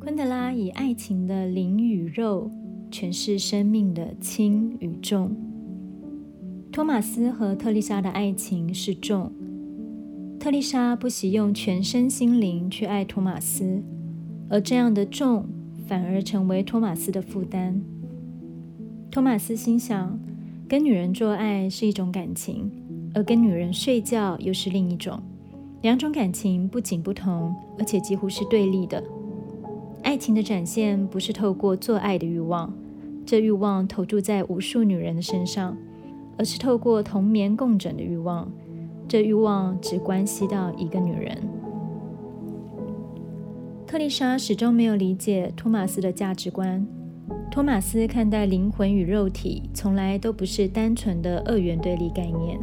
昆德拉以爱情的灵与肉诠释生命的轻与重。托马斯和特丽莎的爱情是重，特丽莎不惜用全身心灵去爱托马斯，而这样的重反而成为托马斯的负担。托马斯心想，跟女人做爱是一种感情，而跟女人睡觉又是另一种，两种感情不仅不同，而且几乎是对立的。爱情的展现不是透过做爱的欲望，这欲望投注在无数女人的身上，而是透过同眠共枕的欲望，这欲望只关系到一个女人。特丽莎始终没有理解托马斯的价值观。托马斯看待灵魂与肉体，从来都不是单纯的二元对立概念。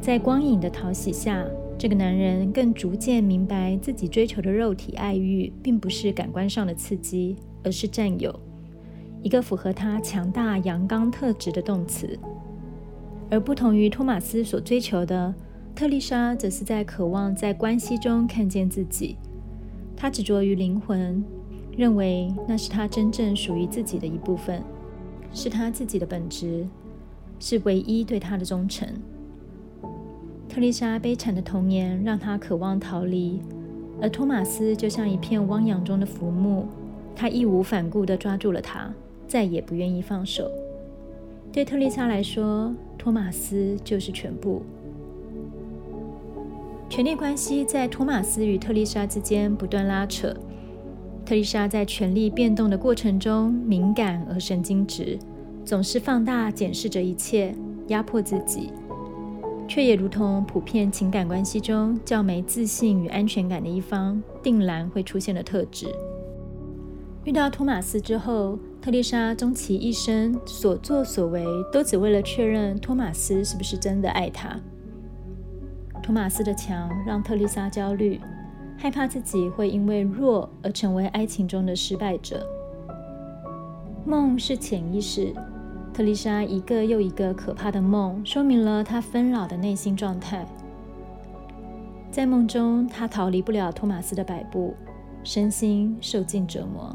在光影的讨喜下。这个男人更逐渐明白，自己追求的肉体爱欲，并不是感官上的刺激，而是占有，一个符合他强大阳刚特质的动词。而不同于托马斯所追求的，特丽莎则是在渴望在关系中看见自己。她执着于灵魂，认为那是她真正属于自己的一部分，是她自己的本质，是唯一对她的忠诚。特丽莎悲惨的童年让她渴望逃离，而托马斯就像一片汪洋中的浮木，他义无反顾地抓住了他，再也不愿意放手。对特丽莎来说，托马斯就是全部。权力关系在托马斯与特丽莎之间不断拉扯，特丽莎在权力变动的过程中敏感而神经质，总是放大检视着一切，压迫自己。却也如同普遍情感关系中较没自信与安全感的一方，定然会出现的特质。遇到托马斯之后，特丽莎终其一生所作所为，都只为了确认托马斯是不是真的爱她。托马斯的强让特丽莎焦虑，害怕自己会因为弱而成为爱情中的失败者。梦是潜意识。特丽莎一个又一个可怕的梦，说明了她纷扰的内心状态。在梦中，她逃离不了托马斯的摆布，身心受尽折磨。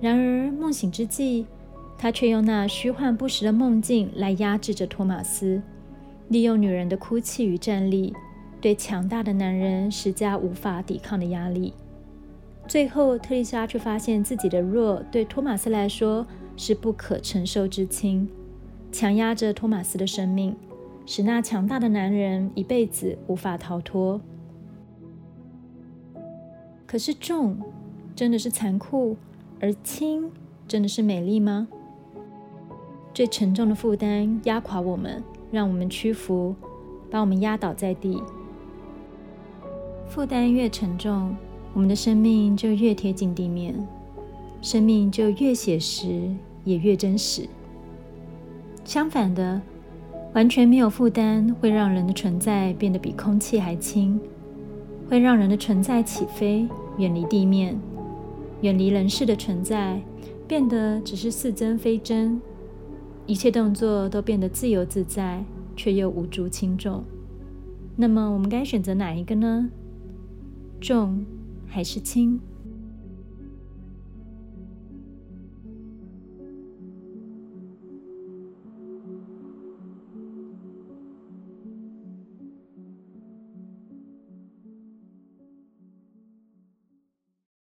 然而，梦醒之际，她却用那虚幻不实的梦境来压制着托马斯，利用女人的哭泣与战栗，对强大的男人施加无法抵抗的压力。最后，特丽莎却发现自己的弱对托马斯来说。是不可承受之轻，强压着托马斯的生命，使那强大的男人一辈子无法逃脱。可是重真的是残酷，而轻真的是美丽吗？最沉重的负担压垮我们，让我们屈服，把我们压倒在地。负担越沉重，我们的生命就越贴近地面。生命就越写实，也越真实。相反的，完全没有负担，会让人的存在变得比空气还轻，会让人的存在起飞，远离地面，远离人世的存在，变得只是似真非真。一切动作都变得自由自在，却又无足轻重。那么，我们该选择哪一个呢？重还是轻？